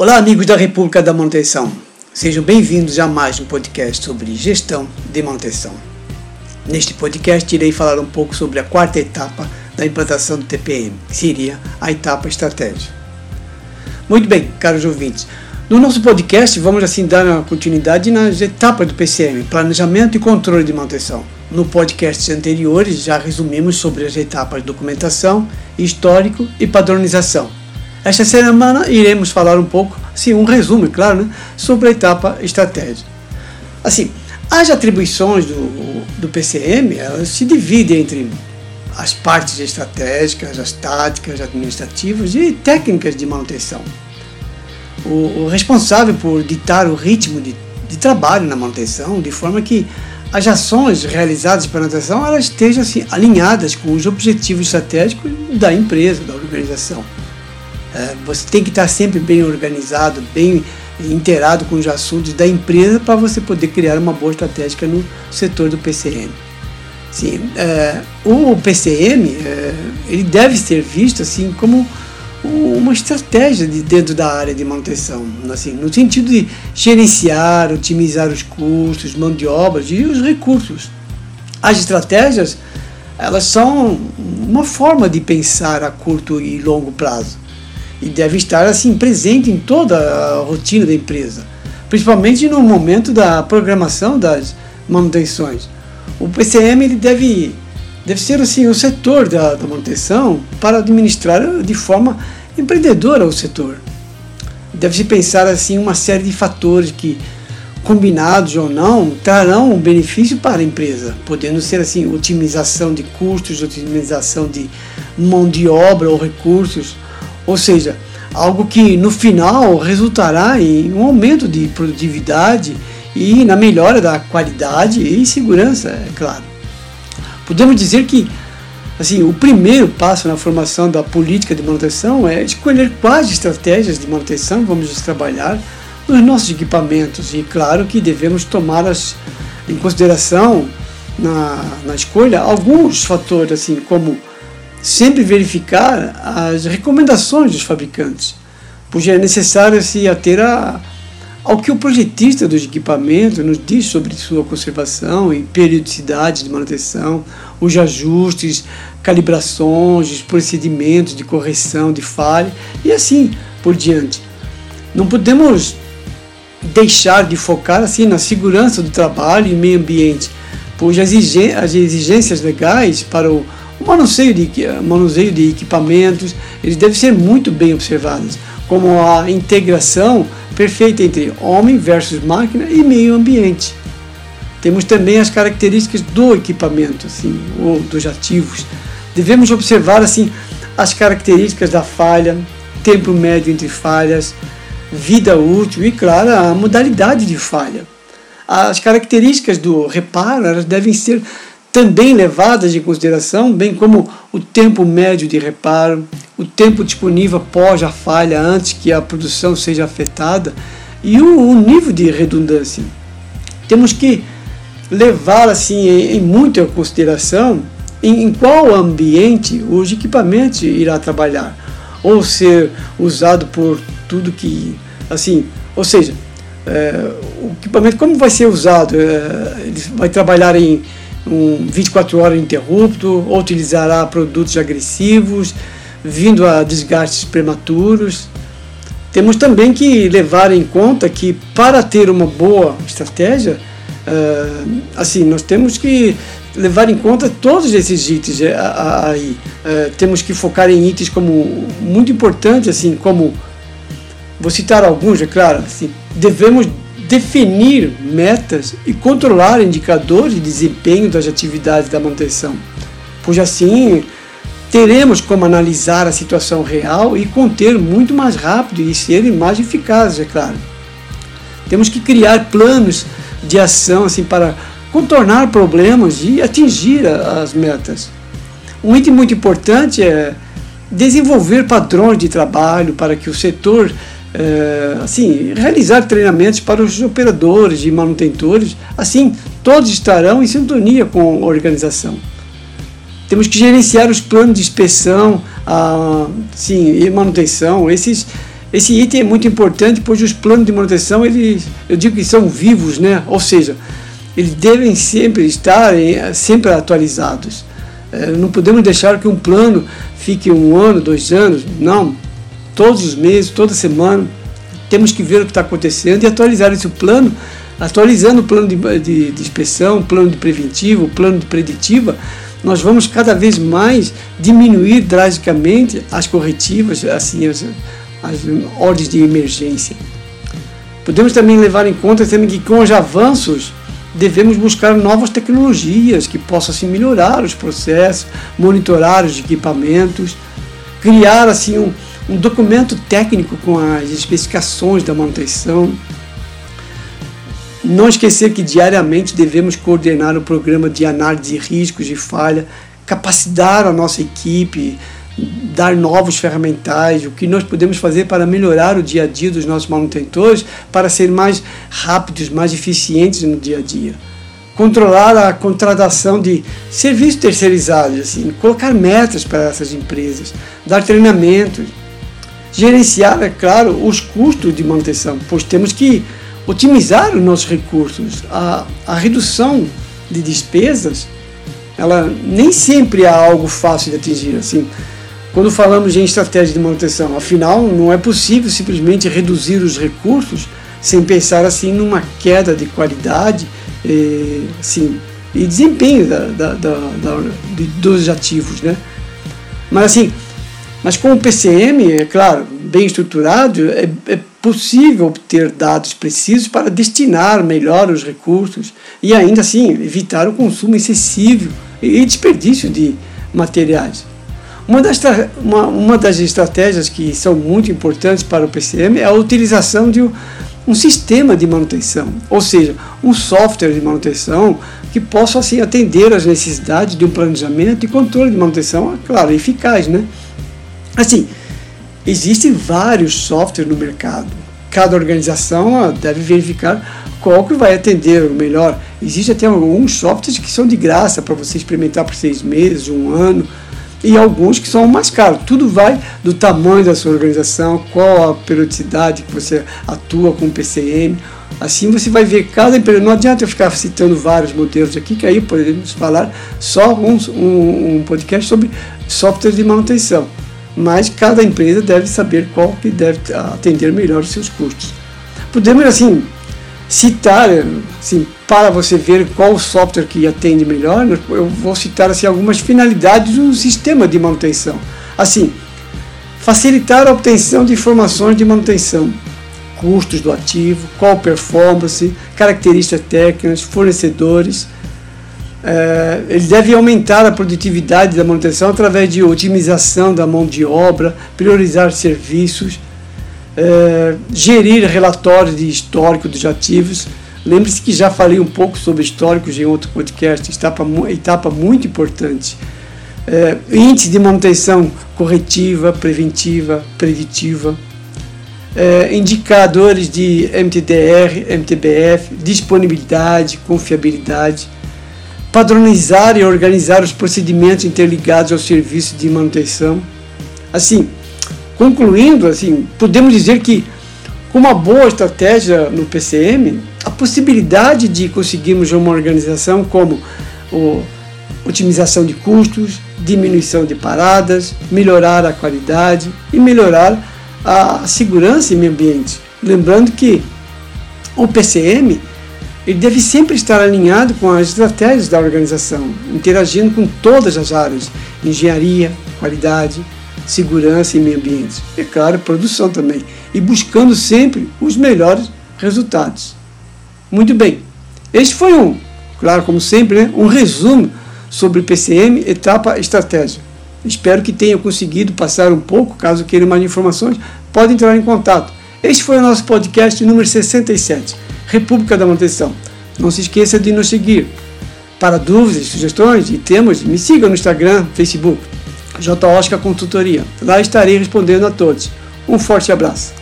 Olá, amigos da República da Manutenção. Sejam bem-vindos a mais um podcast sobre gestão de manutenção. Neste podcast, irei falar um pouco sobre a quarta etapa da implantação do TPM, que seria a etapa estratégia. Muito bem, caros ouvintes. No nosso podcast, vamos assim dar uma continuidade nas etapas do PCM, planejamento e controle de manutenção. No podcast anteriores, já resumimos sobre as etapas documentação, histórico e padronização. Esta semana iremos falar um pouco Sim, um resumo, é claro, né, sobre a etapa estratégia. Assim, as atribuições do, do PCM elas se dividem entre as partes estratégicas, as táticas administrativas e técnicas de manutenção. O, o responsável por ditar o ritmo de, de, trabalho na manutenção, de forma que as ações realizadas pela manutenção elas estejam assim, alinhadas com os objetivos estratégicos da empresa, da organização. É, você tem que estar sempre bem organizado, bem inteirado com os assuntos da empresa para você poder criar uma boa estratégia no setor do PCM. Sim, é, o PCM é, ele deve ser visto assim como uma estratégia de dentro da área de manutenção, assim, no sentido de gerenciar, otimizar os custos, mão de obras e os recursos. As estratégias elas são uma forma de pensar a curto e longo prazo e deve estar assim presente em toda a rotina da empresa, principalmente no momento da programação das manutenções. O PCM ele deve, deve ser assim o setor da, da manutenção para administrar de forma empreendedora o setor. Deve-se pensar assim uma série de fatores que combinados ou não, trarão um benefício para a empresa, podendo ser assim otimização de custos, otimização de mão de obra ou recursos, ou seja, algo que no final resultará em um aumento de produtividade e na melhora da qualidade e segurança, é claro. Podemos dizer que assim, o primeiro passo na formação da política de manutenção é escolher quais estratégias de manutenção vamos trabalhar nos nossos equipamentos e claro que devemos tomar as, em consideração na, na escolha alguns fatores assim como sempre verificar as recomendações dos fabricantes, pois é necessário se ater a, ao que o projetista dos equipamentos nos diz sobre sua conservação e periodicidade de manutenção, os ajustes, calibrações, os procedimentos de correção de falha e assim por diante. Não podemos deixar de focar assim na segurança do trabalho e meio ambiente, pois as exigências legais para o o manuseio de, manuseio de equipamentos, eles devem ser muito bem observados, como a integração perfeita entre homem versus máquina e meio ambiente. Temos também as características do equipamento, assim, ou dos ativos. Devemos observar assim as características da falha, tempo médio entre falhas, vida útil e, claro, a modalidade de falha. As características do reparo devem ser também levadas em consideração, bem como o tempo médio de reparo, o tempo disponível após a falha antes que a produção seja afetada e o, o nível de redundância. Temos que levar assim em, em muita consideração em, em qual ambiente os equipamentos irá trabalhar ou ser usado por tudo que assim, ou seja, é, o equipamento como vai ser usado, é, ele vai trabalhar em um 24 horas interrupto, ou utilizará produtos agressivos, vindo a desgastes prematuros. Temos também que levar em conta que para ter uma boa estratégia, uh, assim, nós temos que levar em conta todos esses itens eh, aí. Uh, temos que focar em itens como muito importantes, assim, como vou citar alguns, é claro, assim, devemos definir metas e controlar indicadores de desempenho das atividades da manutenção, pois assim teremos como analisar a situação real e conter muito mais rápido e ser mais eficazes, é claro. Temos que criar planos de ação assim para contornar problemas e atingir as metas. Um item muito importante é desenvolver padrões de trabalho para que o setor é, assim, realizar treinamentos para os operadores e manutentores, assim todos estarão em sintonia com a organização. Temos que gerenciar os planos de inspeção a, sim, e manutenção. Esses, Esse item é muito importante, pois os planos de manutenção, eles, eu digo que são vivos, né? ou seja, eles devem sempre estar sempre atualizados. É, não podemos deixar que um plano fique um ano, dois anos, não. Todos os meses, toda semana, temos que ver o que está acontecendo e atualizar esse plano, atualizando o plano de, de, de inspeção, o plano de preventivo, o plano de preditiva, nós vamos cada vez mais diminuir drasticamente as corretivas, assim, as, as ordens de emergência. Podemos também levar em conta também que com os avanços devemos buscar novas tecnologias que possam assim, melhorar os processos, monitorar os equipamentos, criar assim um, um documento técnico com as especificações da manutenção. Não esquecer que diariamente devemos coordenar o programa de análise de riscos de falha, capacitar a nossa equipe, dar novos ferramentais, o que nós podemos fazer para melhorar o dia a dia dos nossos manutentores, para ser mais rápidos, mais eficientes no dia a dia. Controlar a contratação de serviços terceirizados, assim, colocar metas para essas empresas, dar treinamentos, gerenciar, é claro, os custos de manutenção, pois temos que otimizar os nossos recursos. A, a redução de despesas, ela nem sempre é algo fácil de atingir. Assim, quando falamos em estratégia de manutenção, afinal, não é possível simplesmente reduzir os recursos sem pensar assim numa queda de qualidade e, assim, e desempenho da, da, da, da, dos ativos. Né? Mas assim, mas com o PCM, é claro, bem estruturado, é, é possível obter dados precisos para destinar melhor os recursos e ainda assim evitar o consumo excessivo e desperdício de materiais. Uma das, uma, uma das estratégias que são muito importantes para o PCM é a utilização de um, um sistema de manutenção, ou seja, um software de manutenção que possa assim atender às necessidades de um planejamento e controle de manutenção, claro, eficaz, né? Assim, existem vários softwares no mercado. Cada organização deve verificar qual que vai atender o melhor. Existem até alguns softwares que são de graça para você experimentar por seis meses, um ano e alguns que são mais caros. Tudo vai do tamanho da sua organização, qual a periodicidade que você atua com o PCM. Assim você vai ver cada empresa. Não adianta eu ficar citando vários modelos aqui, que aí podemos falar só um, um, um podcast sobre software de manutenção. Mas cada empresa deve saber qual que deve atender melhor os seus custos. Podemos assim citar, assim, para você ver qual software que atende melhor, eu vou citar assim, algumas finalidades do sistema de manutenção. Assim, facilitar a obtenção de informações de manutenção, custos do ativo, qual performance, características técnicas, fornecedores. É, ele deve aumentar a produtividade da manutenção através de otimização da mão de obra, priorizar serviços, é, gerir relatórios de histórico dos ativos. Lembre-se que já falei um pouco sobre históricos em outro podcast, etapa, etapa muito importante. É, índice de manutenção corretiva, preventiva, preditiva. É, indicadores de MTDR, MTBF, disponibilidade, confiabilidade. Padronizar e organizar os procedimentos interligados ao serviço de manutenção. Assim, Concluindo, assim, podemos dizer que com uma boa estratégia no PCM, a possibilidade de conseguirmos uma organização como o, otimização de custos, diminuição de paradas, melhorar a qualidade e melhorar a segurança em meio ambiente. Lembrando que o PCM ele deve sempre estar alinhado com as estratégias da organização, interagindo com todas as áreas, engenharia, qualidade, segurança e meio ambiente. E, claro, produção também. E buscando sempre os melhores resultados. Muito bem. Este foi um, claro, como sempre, né, um resumo sobre PCM, etapa estratégia. Espero que tenha conseguido passar um pouco. Caso queiram mais informações, pode entrar em contato. Este foi o nosso podcast número 67, República da Manutenção. Não se esqueça de nos seguir. Para dúvidas, sugestões e temas, me siga no Instagram, Facebook. J. Oscar Consultoria. Lá estarei respondendo a todos. Um forte abraço.